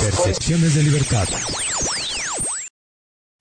Percepciones de libertad.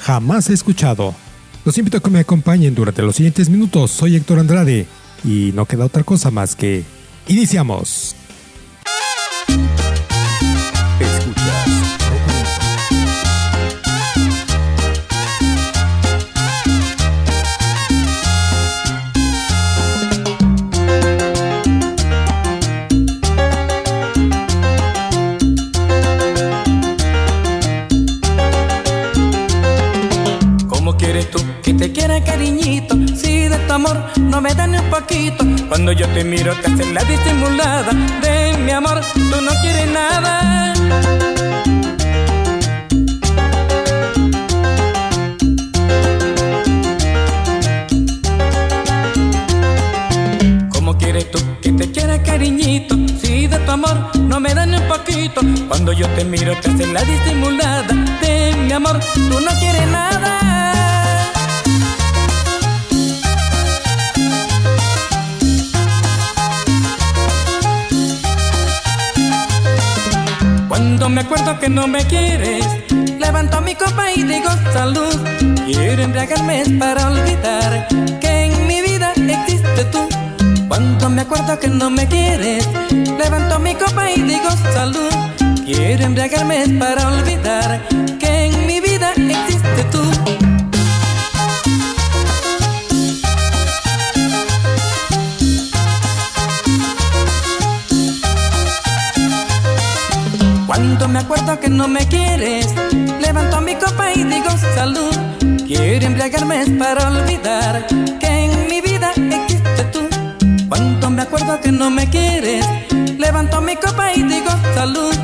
jamás escuchado. Los invito a que me acompañen durante los siguientes minutos. Soy Héctor Andrade y no queda otra cosa más que iniciamos. No me da ni un poquito. Cuando yo te miro te hacen la disimulada de mi amor, tú no quieres nada. ¿Cómo quieres tú que te quiera cariñito? Si de tu amor no me da ni un poquito. Cuando yo te miro te hacen la disimulada de mi amor, tú no quieres nada. Me acuerdo que no me quieres, levanto mi copa y digo salud. Quiero embriagarme para olvidar que en mi vida existe tú. Cuando me acuerdo que no me quieres, levanto mi copa y digo salud. Quiero embriagarme para olvidar que en mi vida existe tú. Cuando me acuerdo que no me quieres, levanto mi copa y digo salud. Quiero embriagarme para olvidar que en mi vida existe tú. Cuando me acuerdo que no me quieres, levanto mi copa y digo salud.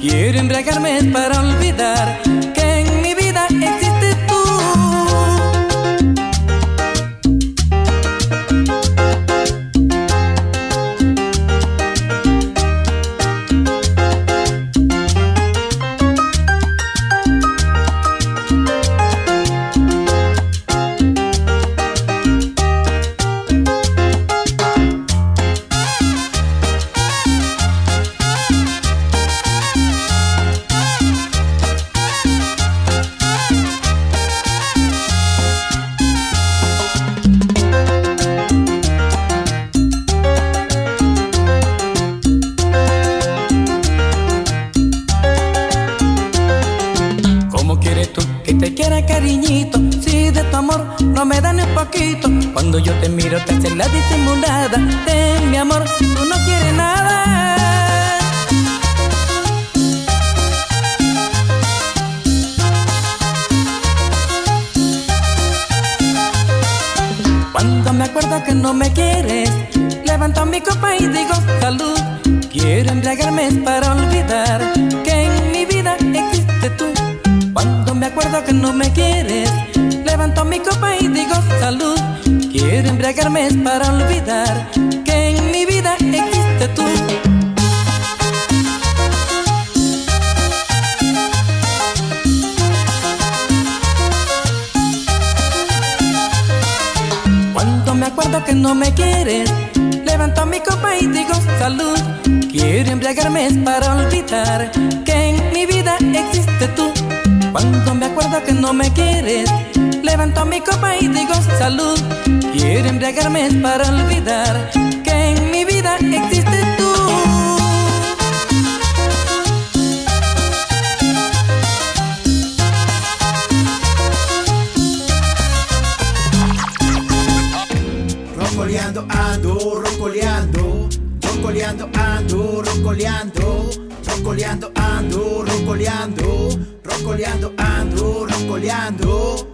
Quiero embriagarme para olvidar Acuerdo que no me quieres, levanto mi copa y digo salud. Quiero embriagarme para olvidar que en mi vida existe tú. Cuando me acuerdo que no me quieres, levanto mi copa y digo salud. Quiero embriagarme para olvidar que en mi vida existe tú. Cuando me acuerdo que no me quieres, levanto mi copa y digo salud. Quiero embriagarme para olvidar que en mi vida existe tú. Rocoleando ando, rocoleando, rocoleando ando, rocoleando, rocoleando ando, rocoleando, roncoleando ando, roncoleando.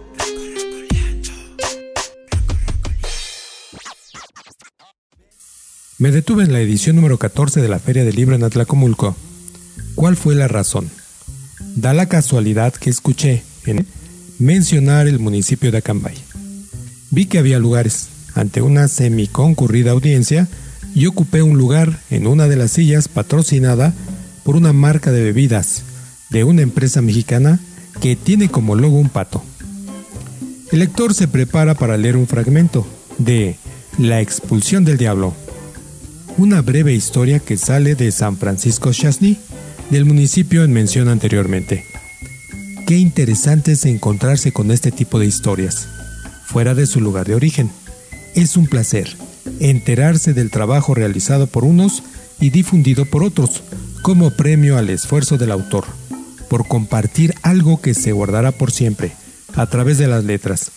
Me detuve en la edición número 14 de la Feria del Libro en Atlacomulco. ¿Cuál fue la razón? Da la casualidad que escuché en mencionar el municipio de Acambay. Vi que había lugares ante una semiconcurrida audiencia y ocupé un lugar en una de las sillas patrocinada por una marca de bebidas de una empresa mexicana que tiene como logo un pato. El lector se prepara para leer un fragmento de La expulsión del diablo, una breve historia que sale de San Francisco Chasny, del municipio en mención anteriormente. Qué interesante es encontrarse con este tipo de historias, fuera de su lugar de origen. Es un placer enterarse del trabajo realizado por unos y difundido por otros, como premio al esfuerzo del autor, por compartir algo que se guardará por siempre, a través de las letras,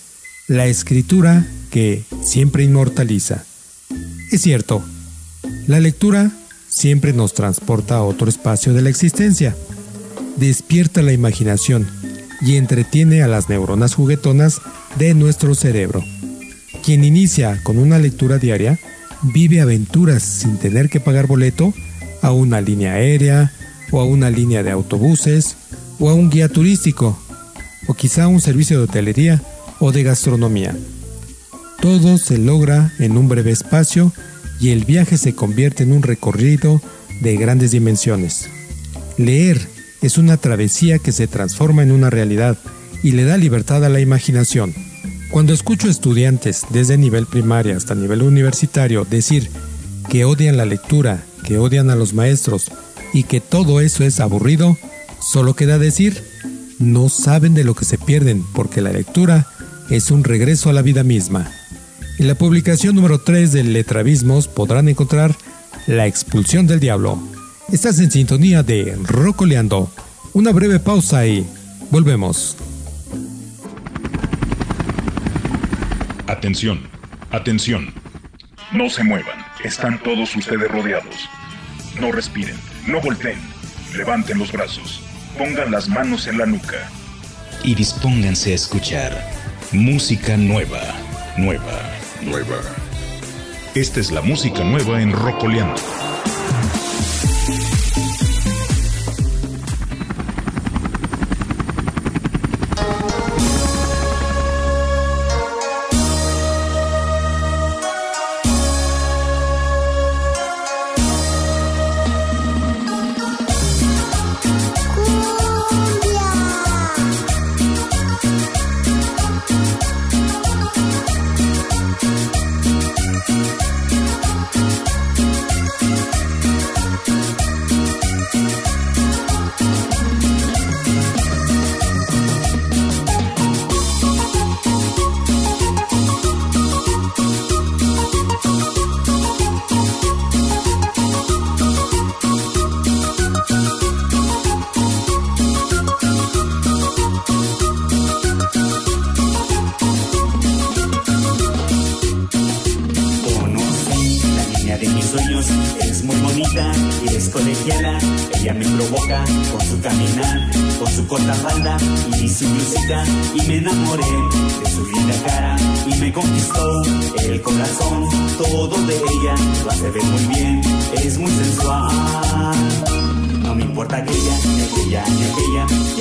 la escritura que siempre inmortaliza. Es cierto, la lectura siempre nos transporta a otro espacio de la existencia, despierta la imaginación y entretiene a las neuronas juguetonas de nuestro cerebro. Quien inicia con una lectura diaria vive aventuras sin tener que pagar boleto a una línea aérea o a una línea de autobuses o a un guía turístico o quizá un servicio de hotelería o de gastronomía. Todo se logra en un breve espacio y el viaje se convierte en un recorrido de grandes dimensiones. Leer es una travesía que se transforma en una realidad y le da libertad a la imaginación. Cuando escucho estudiantes desde nivel primaria hasta nivel universitario decir que odian la lectura, que odian a los maestros y que todo eso es aburrido, solo queda decir, no saben de lo que se pierden porque la lectura es un regreso a la vida misma. En la publicación número 3 de Letravismos podrán encontrar La expulsión del diablo. Estás en sintonía de Rocoleando. Una breve pausa y volvemos. Atención, atención. No se muevan, están todos ustedes rodeados. No respiren, no volteen, levanten los brazos, pongan las manos en la nuca. Y dispónganse a escuchar música nueva, nueva, nueva. Esta es la música nueva en Rocoleando.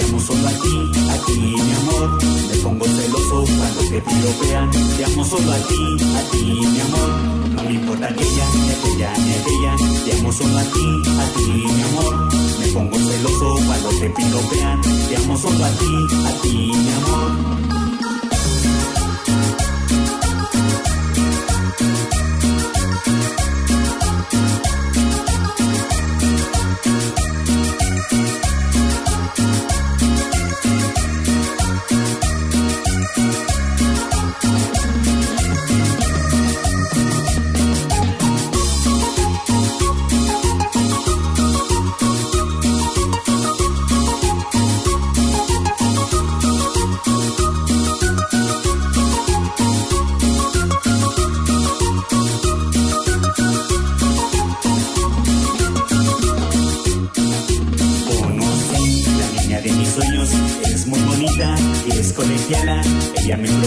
queremos solo a ti, a ti mi amor. Me pongo celoso cuando te piropean. Te amo solo a ti, a ti mi amor. No me importa aquella, ni aquella, ni aquella. Te amo solo a ti, a ti mi amor. Me pongo celoso cuando te piropean. Te amo solo a ti, a ti mi amor.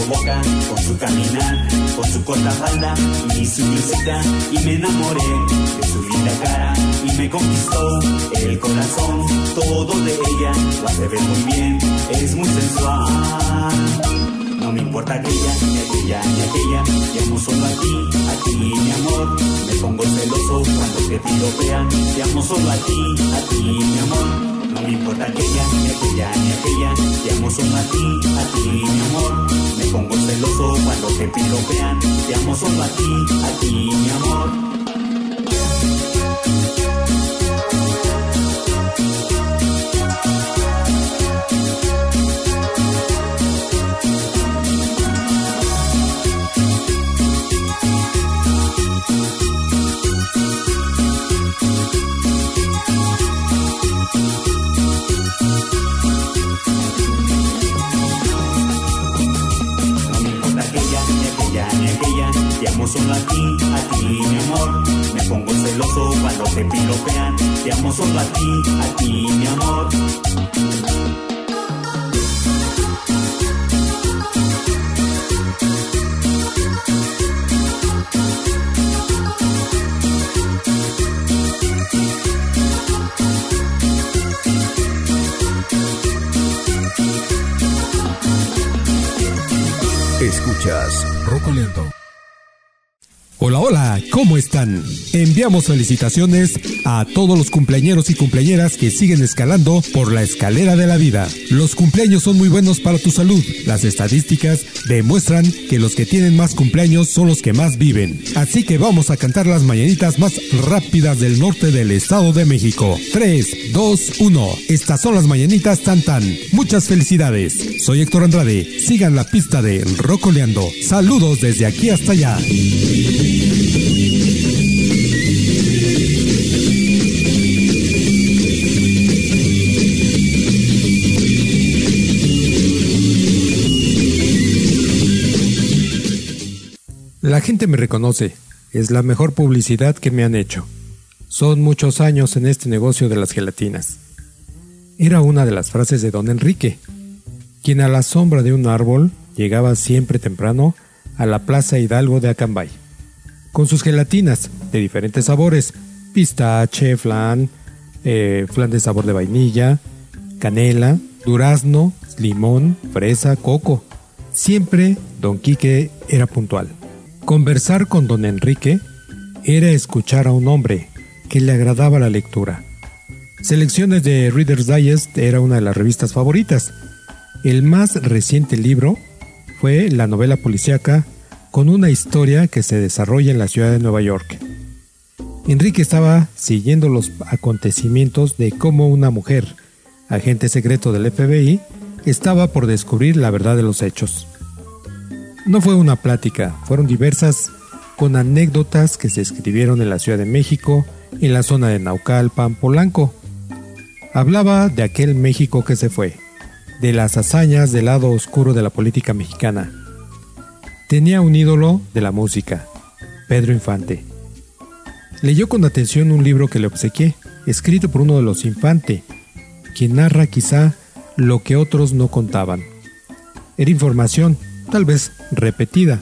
Boca, con su caminar, con su corta falda y su blusita. Y me enamoré de su linda cara y me conquistó el corazón. Todo de ella lo hace ver muy bien, es muy sensual. No me importa aquella, ni aquella, ni aquella, llamo solo a ti, a ti, mi amor. Me pongo celoso cuando te piropean, llamo solo a ti, a ti, mi amor. Me importa aquella, ni aquella, ni aquella, te amo solo a ti, a ti, mi amor. Me pongo celoso cuando te piropean, te amo solo a ti, a ti, mi amor. Amor. Me pongo celoso cuando te piropean. Te amo solo a ti, a ti, mi amor. Escuchas Rocoleando Hola, hola, ¿cómo están? Enviamos felicitaciones a todos los cumpleañeros y cumpleañeras que siguen escalando por la escalera de la vida. Los cumpleaños son muy buenos para tu salud. Las estadísticas demuestran que los que tienen más cumpleaños son los que más viven. Así que vamos a cantar las mañanitas más rápidas del norte del Estado de México. 3, 2, 1. Estas son las mañanitas tan tan. Muchas felicidades. Soy Héctor Andrade. Sigan la pista de Rocoleando. Saludos desde aquí hasta allá. La gente me reconoce. Es la mejor publicidad que me han hecho. Son muchos años en este negocio de las gelatinas. Era una de las frases de don Enrique, quien a la sombra de un árbol llegaba siempre temprano a la Plaza Hidalgo de Acambay con sus gelatinas de diferentes sabores, pistache, flan, eh, flan de sabor de vainilla, canela, durazno, limón, fresa, coco. Siempre don Quique era puntual. Conversar con don Enrique era escuchar a un hombre que le agradaba la lectura. Selecciones de Reader's Digest era una de las revistas favoritas. El más reciente libro fue la novela policíaca con una historia que se desarrolla en la ciudad de Nueva York. Enrique estaba siguiendo los acontecimientos de cómo una mujer, agente secreto del FBI, estaba por descubrir la verdad de los hechos. No fue una plática, fueron diversas con anécdotas que se escribieron en la Ciudad de México, en la zona de Naucalpan, Polanco. Hablaba de aquel México que se fue, de las hazañas del lado oscuro de la política mexicana, Tenía un ídolo de la música, Pedro Infante. Leyó con atención un libro que le obsequié, escrito por uno de los Infante, quien narra quizá lo que otros no contaban. Era información, tal vez repetida,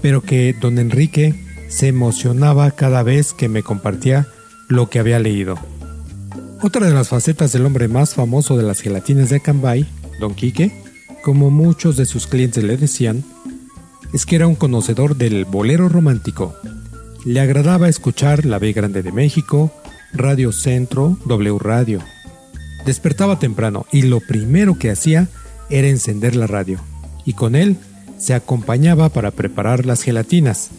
pero que don Enrique se emocionaba cada vez que me compartía lo que había leído. Otra de las facetas del hombre más famoso de las gelatinas de Cambay, don Quique, como muchos de sus clientes le decían, es que era un conocedor del bolero romántico. Le agradaba escuchar La B Grande de México, Radio Centro, W Radio. Despertaba temprano y lo primero que hacía era encender la radio, y con él se acompañaba para preparar las gelatinas.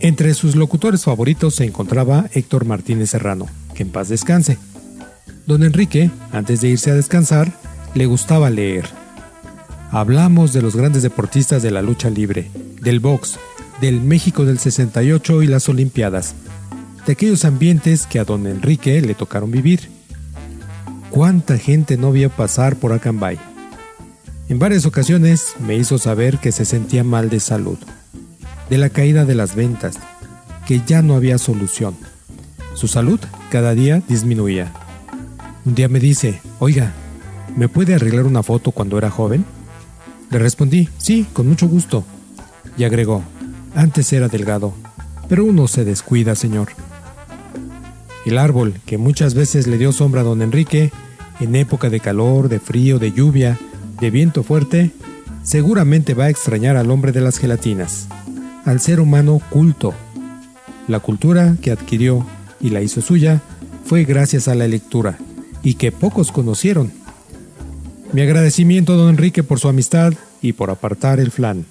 Entre sus locutores favoritos se encontraba Héctor Martínez Serrano, que en paz descanse. Don Enrique, antes de irse a descansar, le gustaba leer Hablamos de los grandes deportistas de la lucha libre, del box, del México del 68 y las Olimpiadas, de aquellos ambientes que a don Enrique le tocaron vivir. ¿Cuánta gente no vio pasar por Acambay? En varias ocasiones me hizo saber que se sentía mal de salud, de la caída de las ventas, que ya no había solución. Su salud cada día disminuía. Un día me dice, oiga, ¿me puede arreglar una foto cuando era joven? Le respondí, sí, con mucho gusto. Y agregó, antes era delgado, pero uno se descuida, señor. El árbol, que muchas veces le dio sombra a don Enrique, en época de calor, de frío, de lluvia, de viento fuerte, seguramente va a extrañar al hombre de las gelatinas, al ser humano culto. La cultura que adquirió y la hizo suya fue gracias a la lectura, y que pocos conocieron. Mi agradecimiento don Enrique por su amistad y por apartar el flan.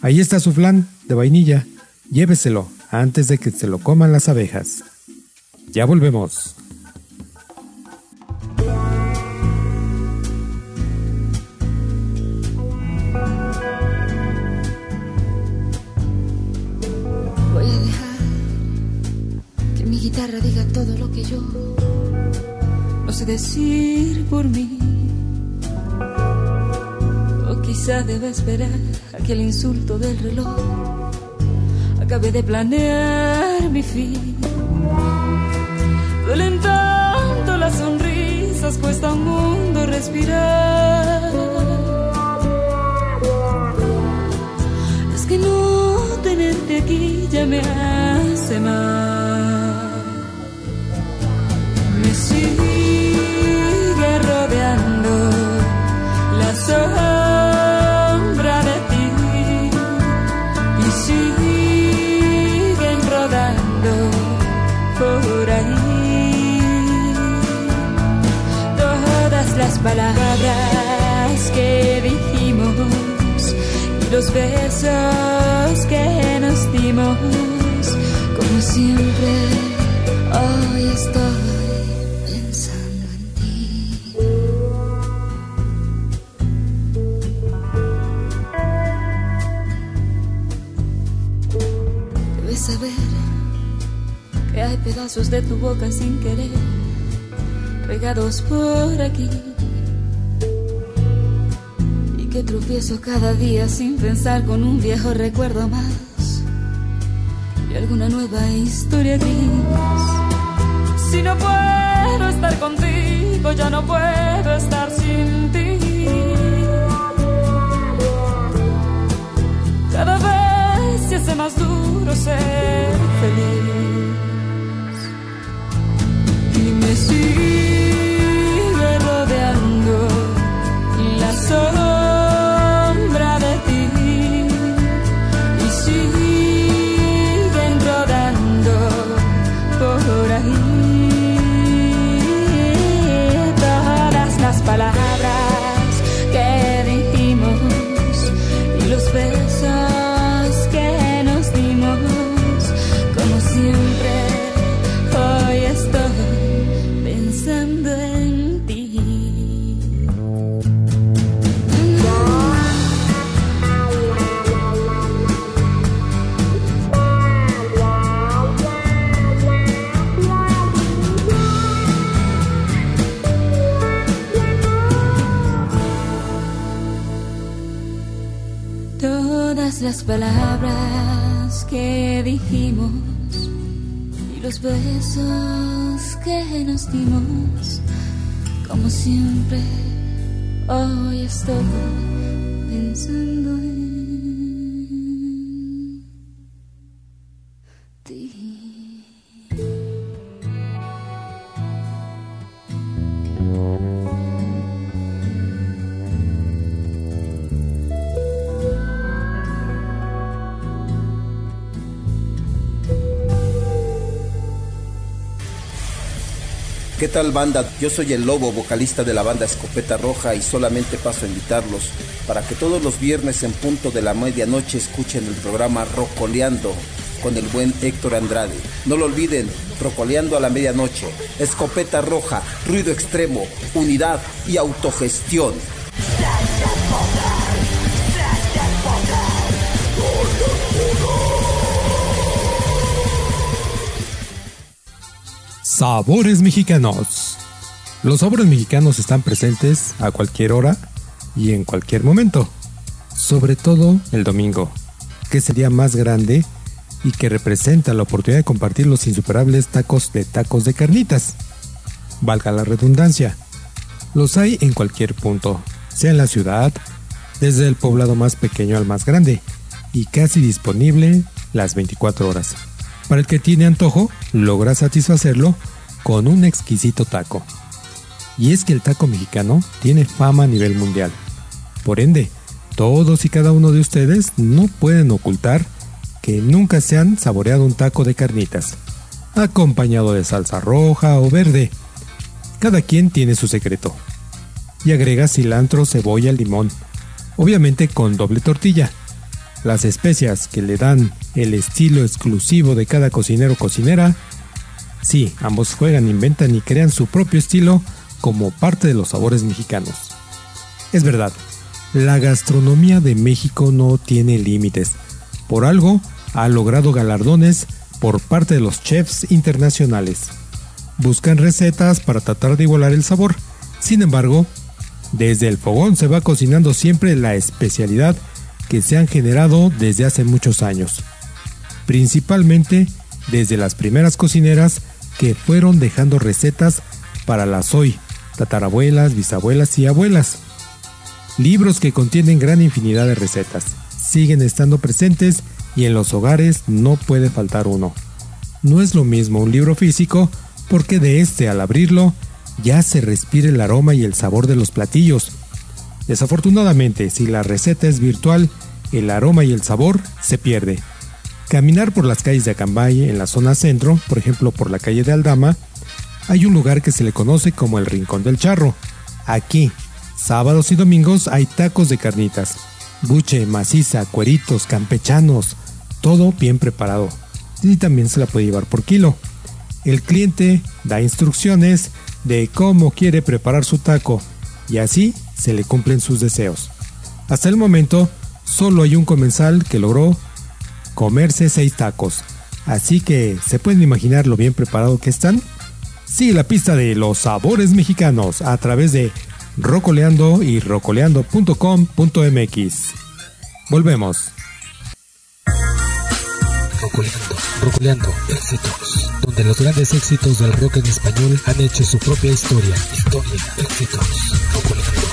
Ahí está su flan de vainilla. Lléveselo antes de que se lo coman las abejas. Ya volvemos. Yo no sé decir por mí. O quizá deba esperar a que el insulto del reloj acabe de planear mi fin. Duelen tanto las sonrisas, cuesta un mundo respirar. Es que no tenerte aquí ya me hace mal. Sombra de ti. Y siguen rodando por ahí todas las palabras que dijimos y los besos que nos dimos. Como siempre hoy estoy pedazos de tu boca sin querer regados por aquí y que tropiezo cada día sin pensar con un viejo recuerdo más y alguna nueva historia gris. Si no puedo estar contigo, ya no puedo estar sin ti. Cada vez se hace más duro ser feliz y me besos que nos dimos, como siempre, hoy estoy pensando en tal banda? Yo soy el Lobo, vocalista de la banda Escopeta Roja y solamente paso a invitarlos para que todos los viernes en punto de la medianoche escuchen el programa Rocoleando con el buen Héctor Andrade. No lo olviden, Rocoleando a la medianoche, Escopeta Roja, ruido extremo, unidad y autogestión. Sabores mexicanos. Los sabores mexicanos están presentes a cualquier hora y en cualquier momento. Sobre todo el domingo, que es el día más grande y que representa la oportunidad de compartir los insuperables tacos de tacos de carnitas. Valga la redundancia. Los hay en cualquier punto, sea en la ciudad, desde el poblado más pequeño al más grande, y casi disponible las 24 horas. Para el que tiene antojo, logra satisfacerlo con un exquisito taco. Y es que el taco mexicano tiene fama a nivel mundial. Por ende, todos y cada uno de ustedes no pueden ocultar que nunca se han saboreado un taco de carnitas, acompañado de salsa roja o verde. Cada quien tiene su secreto. Y agrega cilantro, cebolla, limón, obviamente con doble tortilla. Las especias que le dan el estilo exclusivo de cada cocinero o cocinera. Sí, ambos juegan, inventan y crean su propio estilo como parte de los sabores mexicanos. Es verdad, la gastronomía de México no tiene límites. Por algo, ha logrado galardones por parte de los chefs internacionales. Buscan recetas para tratar de igualar el sabor. Sin embargo, desde el fogón se va cocinando siempre la especialidad que se han generado desde hace muchos años. Principalmente desde las primeras cocineras que fueron dejando recetas para las hoy, tatarabuelas, bisabuelas y abuelas. Libros que contienen gran infinidad de recetas siguen estando presentes y en los hogares no puede faltar uno. No es lo mismo un libro físico porque de este al abrirlo ya se respira el aroma y el sabor de los platillos. Desafortunadamente, si la receta es virtual, el aroma y el sabor se pierde. Caminar por las calles de Acambay en la zona centro, por ejemplo por la calle de Aldama, hay un lugar que se le conoce como el Rincón del Charro. Aquí, Sábados y domingos hay tacos de carnitas, buche, maciza, cueritos, campechanos, todo bien preparado. Y también se la puede llevar por kilo. El cliente da instrucciones de cómo quiere preparar su taco y así se le cumplen sus deseos. Hasta el momento, solo hay un comensal que logró comerse seis tacos, así que se pueden imaginar lo bien preparado que están. Sigue la pista de los sabores mexicanos a través de rocoleando y rocoleando.com.mx. Volvemos. Rocoleando, rocoleando, éxitos, donde los grandes éxitos del rock en español han hecho su propia historia, historia, éxitos, rocoleando.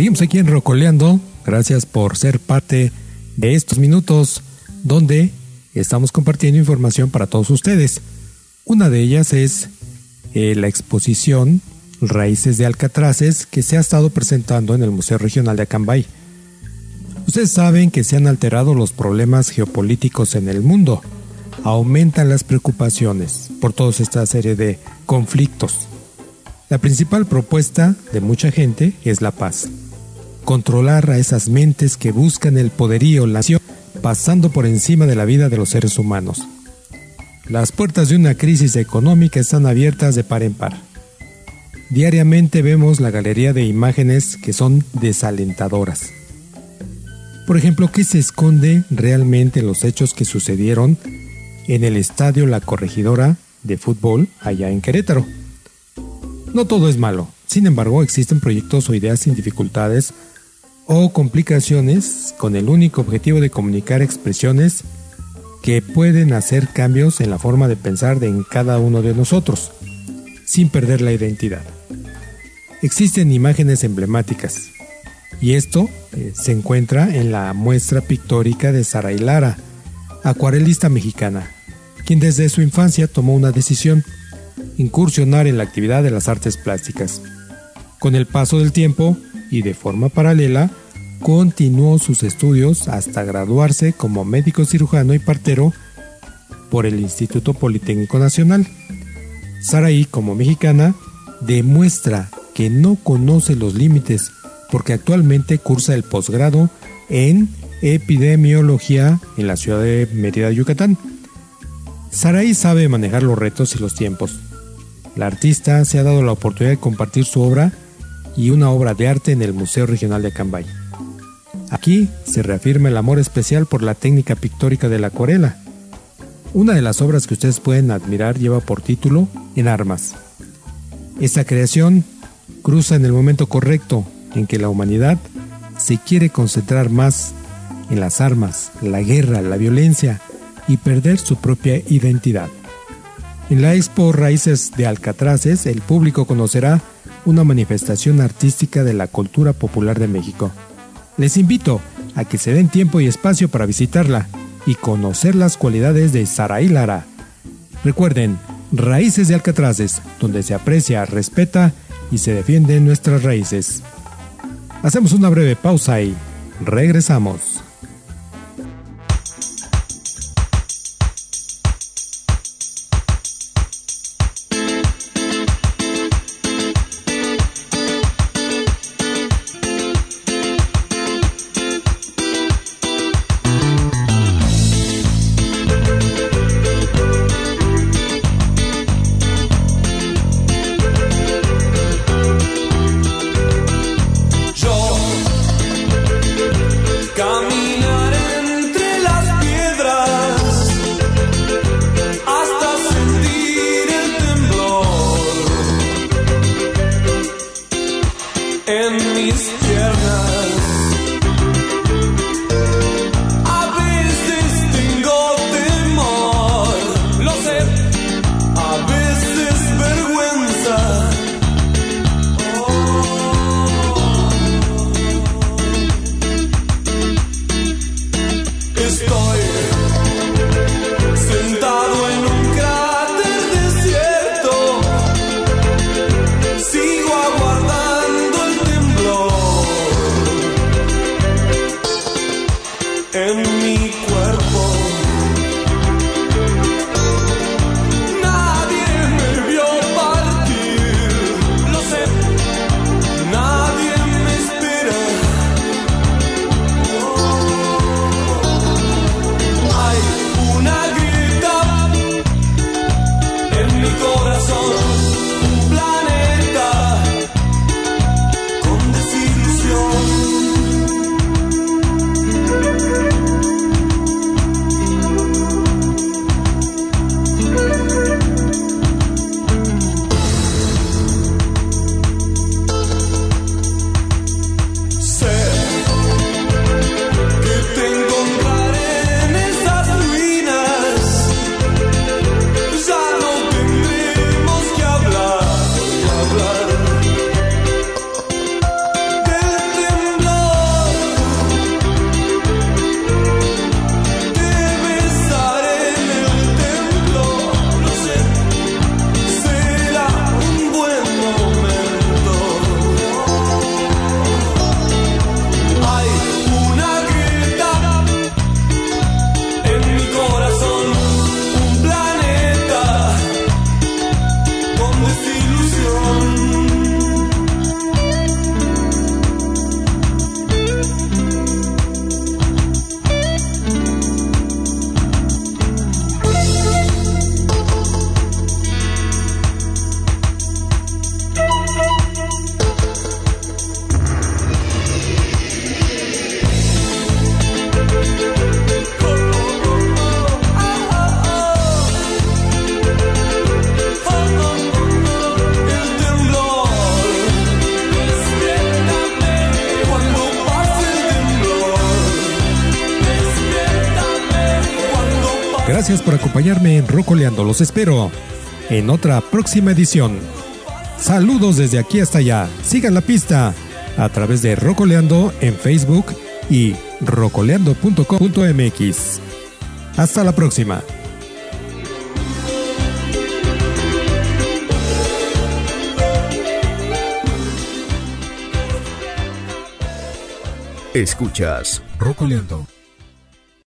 Seguimos aquí en Rocoleando. Gracias por ser parte de estos minutos donde estamos compartiendo información para todos ustedes. Una de ellas es eh, la exposición Raíces de Alcatraces que se ha estado presentando en el Museo Regional de Acambay. Ustedes saben que se han alterado los problemas geopolíticos en el mundo. Aumentan las preocupaciones por toda esta serie de conflictos. La principal propuesta de mucha gente es la paz. Controlar a esas mentes que buscan el poderío, la nación, pasando por encima de la vida de los seres humanos. Las puertas de una crisis económica están abiertas de par en par. Diariamente vemos la galería de imágenes que son desalentadoras. Por ejemplo, ¿qué se esconde realmente en los hechos que sucedieron en el estadio La Corregidora de fútbol allá en Querétaro? No todo es malo, sin embargo existen proyectos o ideas sin dificultades o complicaciones con el único objetivo de comunicar expresiones que pueden hacer cambios en la forma de pensar de cada uno de nosotros, sin perder la identidad. Existen imágenes emblemáticas, y esto eh, se encuentra en la muestra pictórica de Sara Lara, acuarelista mexicana, quien desde su infancia tomó una decisión, incursionar en la actividad de las artes plásticas. Con el paso del tiempo, y de forma paralela, continuó sus estudios hasta graduarse como médico cirujano y partero por el Instituto Politécnico Nacional. Saraí, como mexicana, demuestra que no conoce los límites porque actualmente cursa el posgrado en epidemiología en la ciudad de Mérida, Yucatán. Saraí sabe manejar los retos y los tiempos. La artista se ha dado la oportunidad de compartir su obra y una obra de arte en el Museo Regional de Cambay. Aquí se reafirma el amor especial por la técnica pictórica de la acuarela. Una de las obras que ustedes pueden admirar lleva por título En armas. Esta creación cruza en el momento correcto en que la humanidad se quiere concentrar más en las armas, la guerra, la violencia y perder su propia identidad. En la expo Raíces de Alcatraces, el público conocerá una manifestación artística de la cultura popular de México. Les invito a que se den tiempo y espacio para visitarla y conocer las cualidades de Saraí Lara. Recuerden, Raíces de Alcatraces, donde se aprecia, respeta y se defienden nuestras raíces. Hacemos una breve pausa y regresamos. Acompañarme en Rocoleando. Los espero en otra próxima edición. Saludos desde aquí hasta allá. Sigan la pista a través de Rocoleando en Facebook y rocoleando.com.mx. Hasta la próxima. Escuchas Rocoleando